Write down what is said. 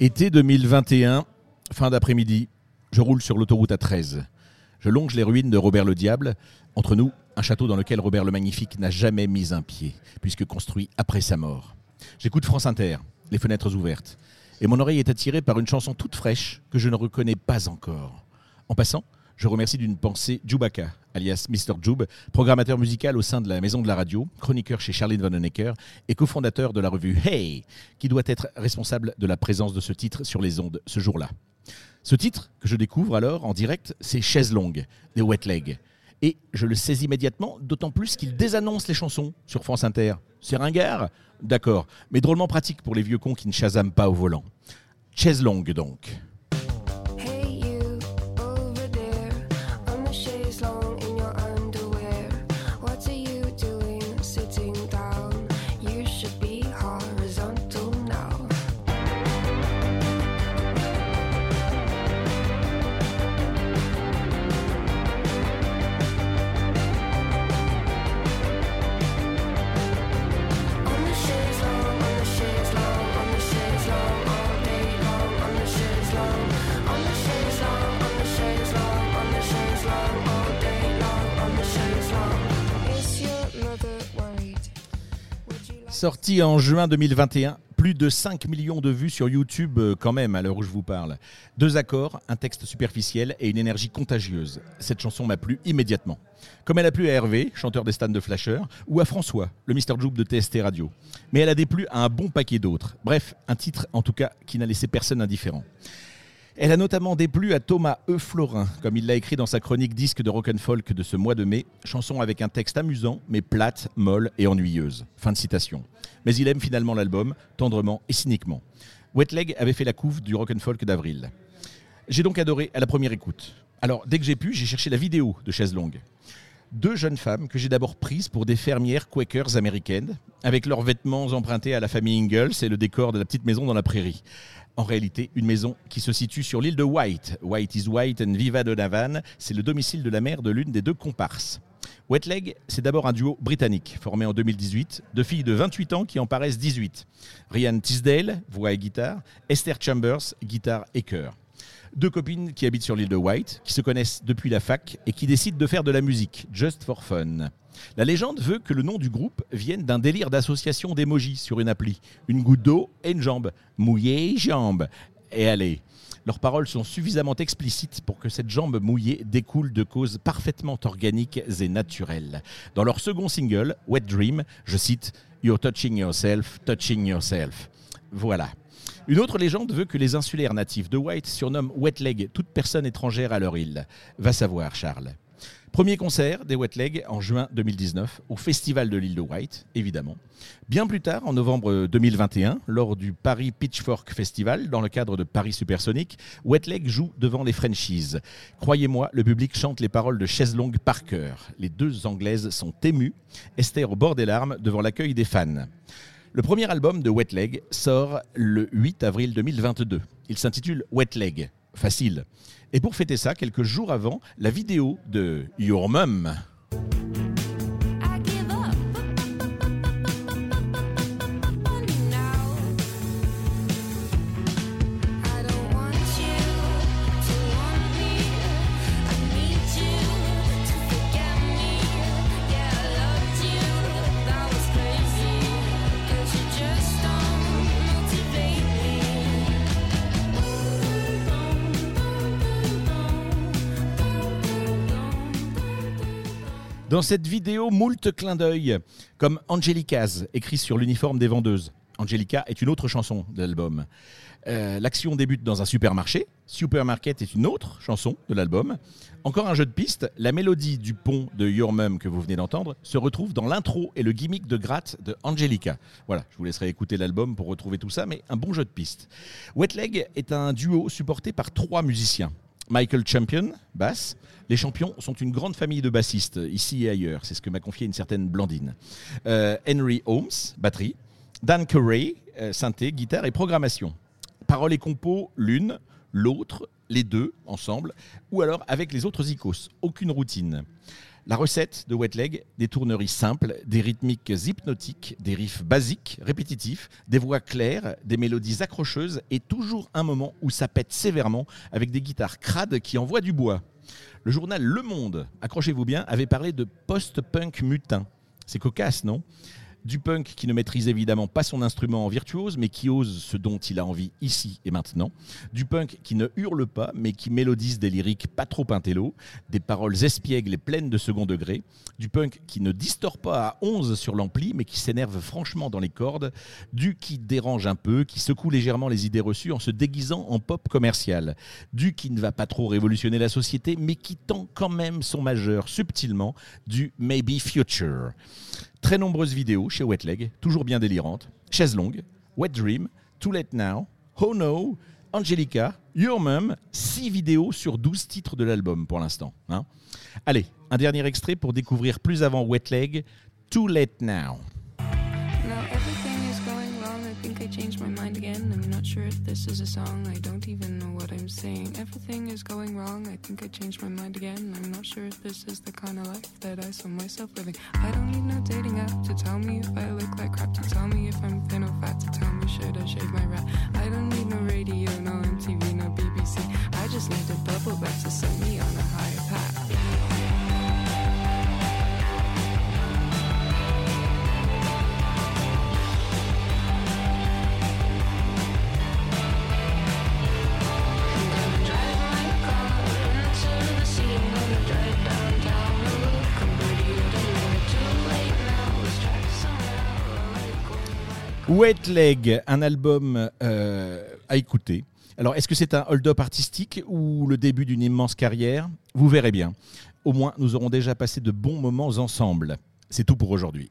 Été 2021, fin d'après-midi, je roule sur l'autoroute A13. Je longe les ruines de Robert le Diable. Entre nous, un château dans lequel Robert le Magnifique n'a jamais mis un pied, puisque construit après sa mort. J'écoute France Inter, les fenêtres ouvertes, et mon oreille est attirée par une chanson toute fraîche que je ne reconnais pas encore. En passant, je remercie d'une pensée Djoubaka, alias Mr. Joub, programmateur musical au sein de la Maison de la Radio, chroniqueur chez Charlene Vanhoenacker et cofondateur de la revue Hey, qui doit être responsable de la présence de ce titre sur les ondes ce jour-là. Ce titre, que je découvre alors en direct, c'est Chaise longue, des Wet Legs. Et je le sais immédiatement, d'autant plus qu'il désannonce les chansons sur France Inter. C'est ringard D'accord, mais drôlement pratique pour les vieux cons qui ne chasament pas au volant. Chaise longue donc. Sorti en juin 2021, plus de 5 millions de vues sur YouTube euh, quand même à l'heure où je vous parle. Deux accords, un texte superficiel et une énergie contagieuse. Cette chanson m'a plu immédiatement. Comme elle a plu à Hervé, chanteur des stands de Flasher, ou à François, le Mr. Joub de TST Radio. Mais elle a déplu à un bon paquet d'autres. Bref, un titre en tout cas qui n'a laissé personne indifférent. Elle a notamment déplu à Thomas E. Florin, comme il l'a écrit dans sa chronique disque de rock and folk de ce mois de mai, chanson avec un texte amusant, mais plate, molle et ennuyeuse. Fin de citation. Mais il aime finalement l'album, tendrement et cyniquement. Wet Leg avait fait la couve du rock and folk d'avril. J'ai donc adoré à la première écoute. Alors, dès que j'ai pu, j'ai cherché la vidéo de Chaise Longue. Deux jeunes femmes que j'ai d'abord prises pour des fermières quakers américaines, avec leurs vêtements empruntés à la famille Ingalls et le décor de la petite maison dans la prairie. En réalité, une maison qui se situe sur l'île de White. White is White and Viva Donovan, c'est le domicile de la mère de l'une des deux comparses. Wet Leg, c'est d'abord un duo britannique, formé en 2018, de filles de 28 ans qui en paraissent 18. Ryan Tisdale, voix et guitare, Esther Chambers, guitare et chœur. Deux copines qui habitent sur l'île de White, qui se connaissent depuis la fac et qui décident de faire de la musique, just for fun. La légende veut que le nom du groupe vienne d'un délire d'association d'émojis sur une appli. Une goutte d'eau et une jambe. Mouillée, jambe. Et allez. Leurs paroles sont suffisamment explicites pour que cette jambe mouillée découle de causes parfaitement organiques et naturelles. Dans leur second single, Wet Dream, je cite You're touching yourself, touching yourself. Voilà. Une autre légende veut que les insulaires natifs de White surnomment Wet Leg toute personne étrangère à leur île. Va savoir, Charles. Premier concert des Wet Leg en juin 2019 au Festival de l'île de White, évidemment. Bien plus tard, en novembre 2021, lors du Paris Pitchfork Festival, dans le cadre de Paris Supersonic, Wet Leg joue devant les Frenchies. Croyez-moi, le public chante les paroles de Chaise Longue par cœur. Les deux Anglaises sont émues, Esther au bord des larmes devant l'accueil des fans. Le premier album de Wet Leg sort le 8 avril 2022. Il s'intitule Wet Leg. Facile. Et pour fêter ça, quelques jours avant, la vidéo de Your Mum. Dans cette vidéo, moult clins d'œil, comme Angelicas, écrit sur l'uniforme des vendeuses. Angelica est une autre chanson de l'album. Euh, L'action débute dans un supermarché. Supermarket est une autre chanson de l'album. Encore un jeu de piste. La mélodie du pont de Your Mum que vous venez d'entendre se retrouve dans l'intro et le gimmick de gratte de Angelica. Voilà, je vous laisserai écouter l'album pour retrouver tout ça, mais un bon jeu de piste. Wet Leg est un duo supporté par trois musiciens. Michael Champion, basse. Les champions sont une grande famille de bassistes, ici et ailleurs. C'est ce que m'a confié une certaine Blandine. Euh, Henry Holmes, batterie. Dan Curray, euh, synthé, guitare et programmation. Paroles et compos, l'une, l'autre, les deux ensemble, ou alors avec les autres icos. Aucune routine. La recette de Wet Leg, des tourneries simples, des rythmiques hypnotiques, des riffs basiques, répétitifs, des voix claires, des mélodies accrocheuses et toujours un moment où ça pète sévèrement avec des guitares crades qui envoient du bois. Le journal Le Monde, accrochez-vous bien, avait parlé de post-punk mutin. C'est cocasse, non? Du punk qui ne maîtrise évidemment pas son instrument en virtuose, mais qui ose ce dont il a envie ici et maintenant. Du punk qui ne hurle pas, mais qui mélodise des lyriques pas trop intello, des paroles espiègles et pleines de second degré. Du punk qui ne distord pas à 11 sur l'ampli, mais qui s'énerve franchement dans les cordes. Du qui dérange un peu, qui secoue légèrement les idées reçues en se déguisant en pop commercial. Du qui ne va pas trop révolutionner la société, mais qui tend quand même son majeur subtilement. Du maybe future. Très nombreuses vidéos chez Wet Leg, toujours bien délirantes. Chaise longue, Wet Dream, Too Late Now, Oh No, Angelica, Your Mum, 6 vidéos sur 12 titres de l'album pour l'instant. hein. Allez, un dernier extrait pour découvrir plus avant Wet Leg, Too Late Now. Everything is going wrong. I think I changed my mind again. I'm not sure if this is the kind of life that I saw myself living. I don't need no dating app to tell me if I look like crap. To tell me if I'm thin or fat. To tell me should I shave my rat. I don't need Wet Leg, un album euh, à écouter. Alors, est-ce que c'est un hold-up artistique ou le début d'une immense carrière? Vous verrez bien. Au moins, nous aurons déjà passé de bons moments ensemble. C'est tout pour aujourd'hui.